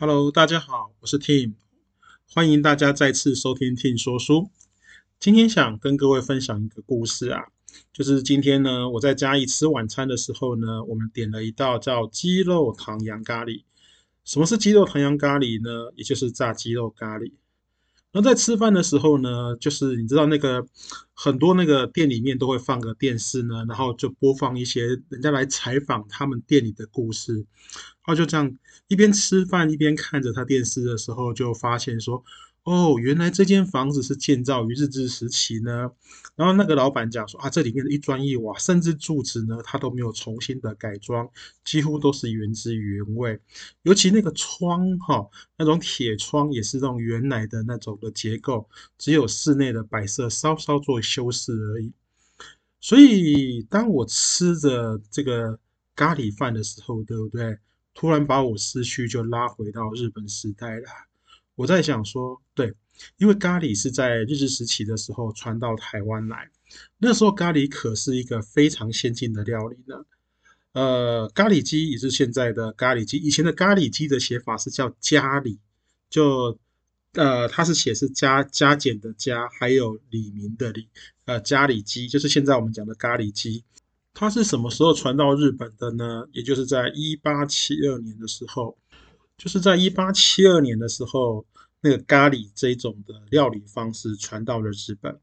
Hello，大家好，我是 Tim，欢迎大家再次收听 Tim 说书。今天想跟各位分享一个故事啊，就是今天呢，我在家里吃晚餐的时候呢，我们点了一道叫鸡肉糖羊咖喱。什么是鸡肉糖羊咖喱呢？也就是炸鸡肉咖喱。那在吃饭的时候呢，就是你知道那个很多那个店里面都会放个电视呢，然后就播放一些人家来采访他们店里的故事。然后就这样一边吃饭一边看着他电视的时候，就发现说。哦，原来这间房子是建造于日治时期呢。然后那个老板讲说啊，这里面的一砖一瓦，甚至柱子呢，它都没有重新的改装，几乎都是原汁原味。尤其那个窗哈，那种铁窗也是那种原来的那种的结构，只有室内的摆设稍稍做修饰而已。所以当我吃着这个咖喱饭的时候，对不对？突然把我思绪就拉回到日本时代了。我在想说，对，因为咖喱是在日治时期的时候传到台湾来，那时候咖喱可是一个非常先进的料理呢。呃，咖喱鸡也是现在的咖喱鸡，以前的咖喱鸡的写法是叫加里，就呃，它是写是加加减的加，还有李明的李，呃，咖喱鸡就是现在我们讲的咖喱鸡。它是什么时候传到日本的呢？也就是在一八七二年的时候。就是在一八七二年的时候，那个咖喱这种的料理方式传到了日本。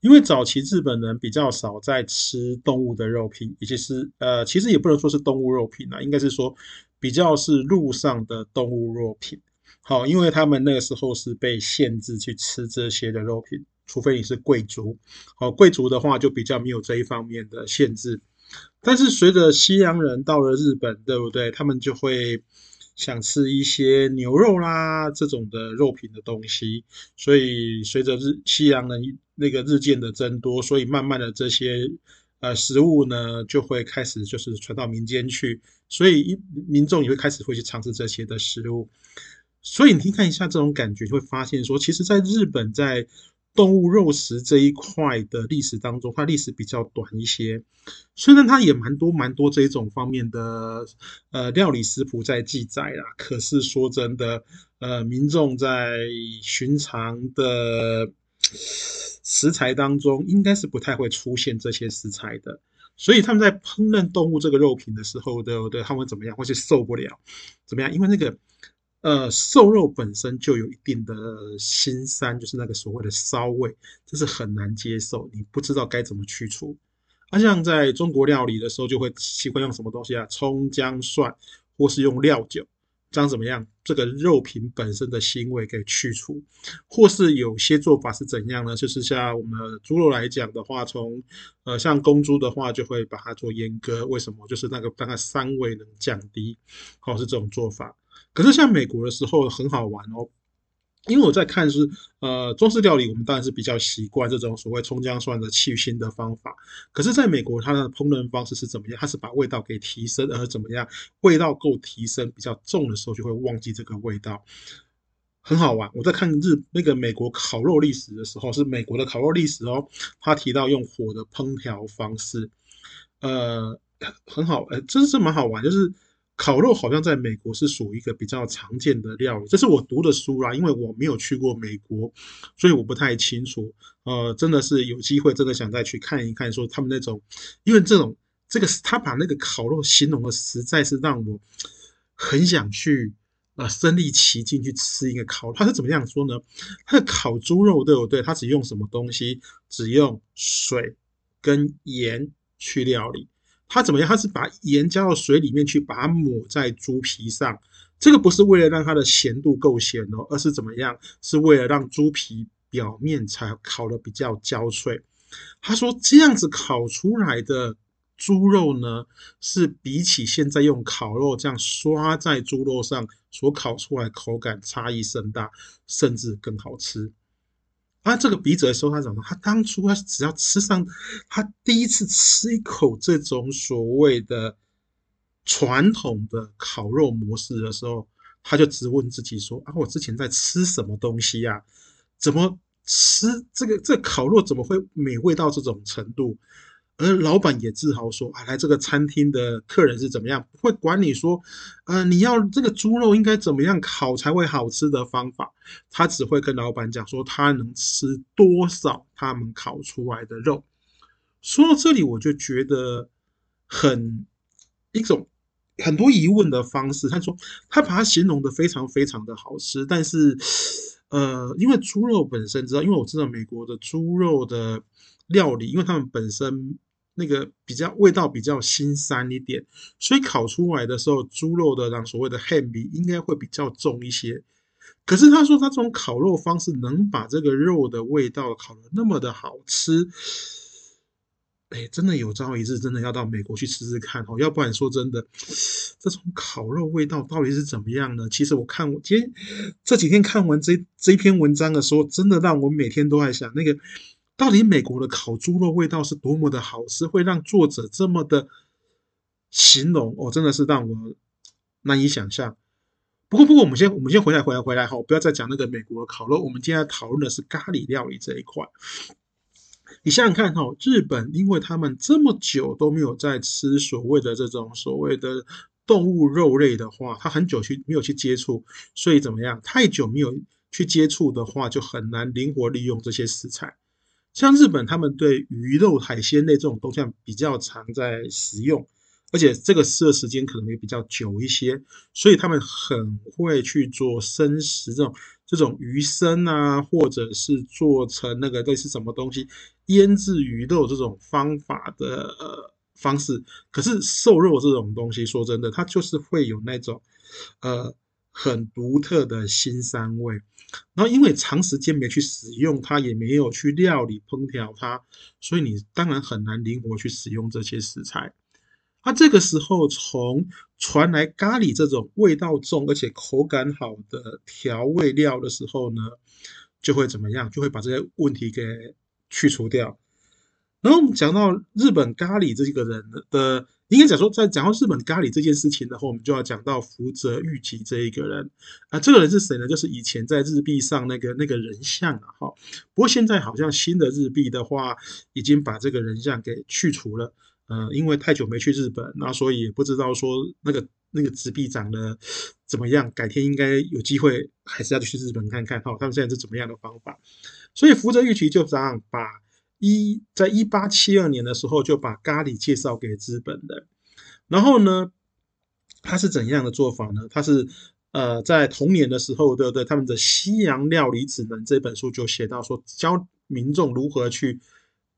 因为早期日本人比较少在吃动物的肉品，也就是呃，其实也不能说是动物肉品啊，应该是说比较是路上的动物肉品。好，因为他们那个时候是被限制去吃这些的肉品，除非你是贵族。好，贵族的话就比较没有这一方面的限制。但是随着西洋人到了日本，对不对？他们就会。想吃一些牛肉啦这种的肉品的东西，所以随着日西洋人那个日渐的增多，所以慢慢的这些呃食物呢就会开始就是传到民间去，所以一民众也会开始会去尝试这些的食物，所以你看一下这种感觉，就会发现说，其实在日本在。动物肉食这一块的历史当中，它历史比较短一些，虽然它也蛮多蛮多这一种方面的呃料理食谱在记载啦，可是说真的，呃，民众在寻常的食材当中，应该是不太会出现这些食材的，所以他们在烹饪动物这个肉品的时候，对不对？他们怎么样？或是受不了？怎么样？因为那个。呃，瘦肉本身就有一定的腥膻，就是那个所谓的骚味，这是很难接受，你不知道该怎么去除。啊，像在中国料理的时候，就会喜欢用什么东西啊？葱姜蒜，或是用料酒，这样怎么样？这个肉品本身的腥味给去除，或是有些做法是怎样呢？就是像我们猪肉来讲的话，从呃像公猪的话，就会把它做阉割，为什么？就是那个让它膻味能降低，好是这种做法。可是像美国的时候很好玩哦，因为我在看是呃中式料理，我们当然是比较习惯这种所谓葱姜蒜的去腥的方法。可是，在美国它的烹饪方式是怎么样？它是把味道给提升，而怎么样？味道够提升比较重的时候，就会忘记这个味道，很好玩。我在看日那个美国烤肉历史的时候，是美国的烤肉历史哦，他提到用火的烹调方式，呃，很好，呃，真是蛮好玩，就是。烤肉好像在美国是属于一个比较常见的料理，这是我读的书啦，因为我没有去过美国，所以我不太清楚。呃，真的是有机会，真的想再去看一看，说他们那种，因为这种这个他把那个烤肉形容的实在是让我很想去呃身临其境去吃一个烤。他是怎么样说呢？他的烤猪肉对不对？他只用什么东西？只用水跟盐去料理。它怎么样？它是把盐加到水里面去，把它抹在猪皮上。这个不是为了让它的咸度够咸哦，而是怎么样？是为了让猪皮表面才烤的比较焦脆。他说这样子烤出来的猪肉呢，是比起现在用烤肉这样刷在猪肉上所烤出来口感差异甚大，甚至更好吃。那这个笔者说他怎么？他当初他只要吃上，他第一次吃一口这种所谓的传统的烤肉模式的时候，他就直问自己说：啊，我之前在吃什么东西呀？怎么吃这个这烤肉怎么会美味到这种程度？而老板也自豪说：“啊，来这个餐厅的客人是怎么样，不会管你说，呃，你要这个猪肉应该怎么样烤才会好吃的方法，他只会跟老板讲说他能吃多少他们烤出来的肉。”说到这里，我就觉得很一种很多疑问的方式。他说他把它形容的非常非常的好吃，但是呃，因为猪肉本身知道，因为我知道美国的猪肉的料理，因为他们本身。那个比较味道比较腥膻一点，所以烤出来的时候，猪肉的让所谓的黑味应该会比较重一些。可是他说他这种烤肉方式能把这个肉的味道烤得那么的好吃，哎，真的有朝一日真的要到美国去吃吃看哦，要不然说真的，这种烤肉味道到底是怎么样呢？其实我看我今天这几天看完这这篇文章的时候，真的让我每天都在想那个。到底美国的烤猪肉味道是多么的好吃，会让作者这么的形容哦，真的是让我难以想象。不过，不过我们先我们先回来回来回来哈，不要再讲那个美国的烤肉。我们今天讨论的是咖喱料理这一块。你想想看哈，日本因为他们这么久都没有在吃所谓的这种所谓的动物肉类的话，他很久去没有去接触，所以怎么样？太久没有去接触的话，就很难灵活利用这些食材。像日本，他们对鱼肉、海鲜类这种东西比较常在食用，而且这个吃的时间可能也比较久一些，所以他们很会去做生食这种这种鱼生啊，或者是做成那个类似什么东西腌制鱼肉这种方法的呃方式。可是瘦肉这种东西，说真的，它就是会有那种呃。很独特的新膻味，然后因为长时间没去使用它，也没有去料理烹调它，所以你当然很难灵活去使用这些食材。那这个时候，从传来咖喱这种味道重而且口感好的调味料的时候呢，就会怎么样？就会把这些问题给去除掉。然后我们讲到日本咖喱这个人的。应该讲说，在讲到日本咖喱这件事情的话，我们就要讲到福泽谕吉这一个人啊。这个人是谁呢？就是以前在日币上那个那个人像啊。哈，不过现在好像新的日币的话，已经把这个人像给去除了。呃，因为太久没去日本，那所以也不知道说那个那个纸币长得怎么样。改天应该有机会，还是要去日本看看哈，他们现在是怎么样的方法。所以福泽谕吉就这样把。一在一八七二年的时候，就把咖喱介绍给资本的。然后呢，他是怎样的做法呢？他是呃，在同年的时候，对不对？他们的《西洋料理指南》这本书就写到说，教民众如何去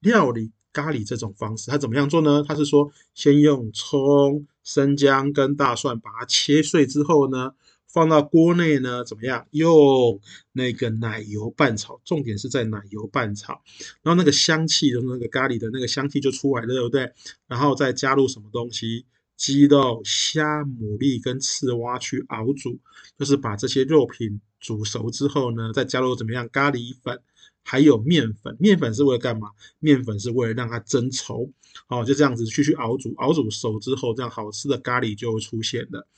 料理咖喱这种方式。他怎么样做呢？他是说，先用葱、生姜跟大蒜把它切碎之后呢。放到锅内呢，怎么样？用那个奶油拌炒，重点是在奶油拌炒，然后那个香气的那个咖喱的那个香气就出来了，对不对？然后再加入什么东西？鸡肉、虾、牡蛎跟刺蛙去熬煮，就是把这些肉品煮熟之后呢，再加入怎么样？咖喱粉，还有面粉。面粉是为了干嘛？面粉是为了让它增稠。哦，就这样子去去熬煮，熬煮熟之后，这样好吃的咖喱就会出现了。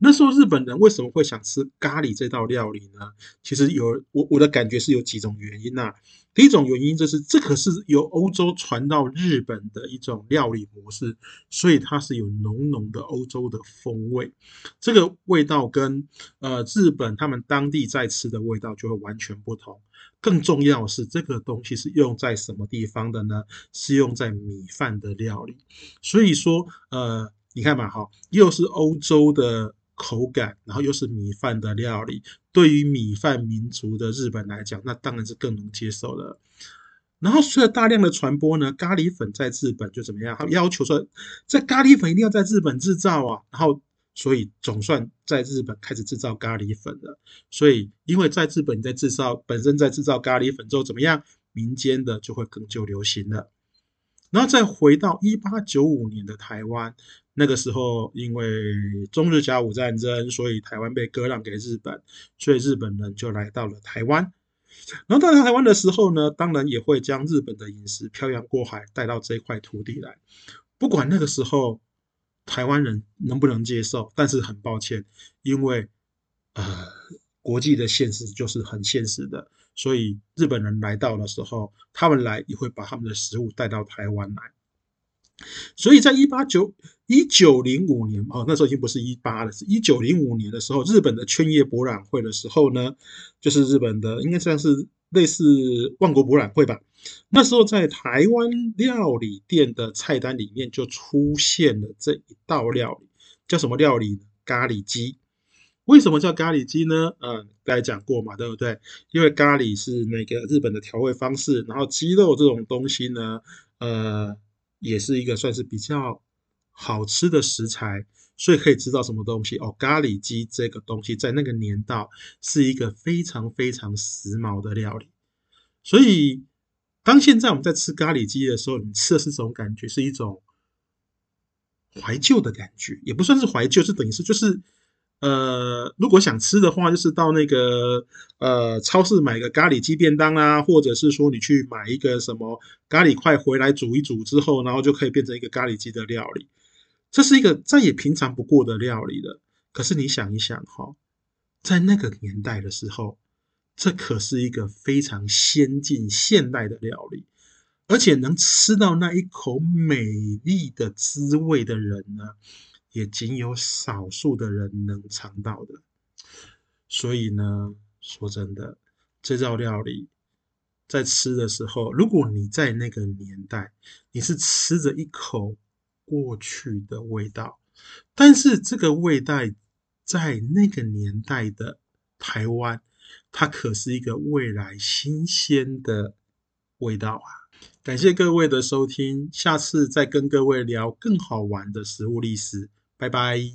那时候日本人为什么会想吃咖喱这道料理呢？其实有我我的感觉是有几种原因呐。第一种原因就是这可是由欧洲传到日本的一种料理模式，所以它是有浓浓的欧洲的风味。这个味道跟呃日本他们当地在吃的味道就会完全不同。更重要是这个东西是用在什么地方的呢？是用在米饭的料理。所以说呃你看嘛哈，又是欧洲的。口感，然后又是米饭的料理，对于米饭民族的日本来讲，那当然是更能接受了。然后随着大量的传播呢，咖喱粉在日本就怎么样？他要求说，这咖喱粉一定要在日本制造啊。然后，所以总算在日本开始制造咖喱粉了。所以，因为在日本在制造，本身在制造咖喱粉之后怎么样？民间的就会更就流行了。然后再回到一八九五年的台湾。那个时候，因为中日甲午战争，所以台湾被割让给日本，所以日本人就来到了台湾。然后到台湾的时候呢，当然也会将日本的饮食漂洋过海带到这块土地来。不管那个时候台湾人能不能接受，但是很抱歉，因为呃国际的现实就是很现实的，所以日本人来到的时候，他们来也会把他们的食物带到台湾来。所以在一八九一九零五年哦，那时候已经不是一八了，是一九零五年的时候，日本的圈叶博览会的时候呢，就是日本的应该算是类似万国博览会吧。那时候在台湾料理店的菜单里面就出现了这一道料理，叫什么料理呢？咖喱鸡。为什么叫咖喱鸡呢？嗯，刚才讲过嘛，对不对？因为咖喱是那个日本的调味方式，然后鸡肉这种东西呢，呃，也是一个算是比较好吃的食材，所以可以知道什么东西哦。咖喱鸡这个东西在那个年代是一个非常非常时髦的料理，所以当现在我们在吃咖喱鸡的时候，你吃的是这种感觉，是一种怀旧的感觉，也不算是怀旧，是等于是就是。呃，如果想吃的话，就是到那个呃超市买个咖喱鸡便当啊，或者是说你去买一个什么咖喱块回来煮一煮之后，然后就可以变成一个咖喱鸡的料理。这是一个再也平常不过的料理了。可是你想一想哈，在那个年代的时候，这可是一个非常先进现代的料理，而且能吃到那一口美丽的滋味的人呢？也仅有少数的人能尝到的，所以呢，说真的，这道料理在吃的时候，如果你在那个年代，你是吃着一口过去的味道，但是这个味道在那个年代的台湾，它可是一个未来新鲜的味道啊！感谢各位的收听，下次再跟各位聊更好玩的食物历史。拜拜。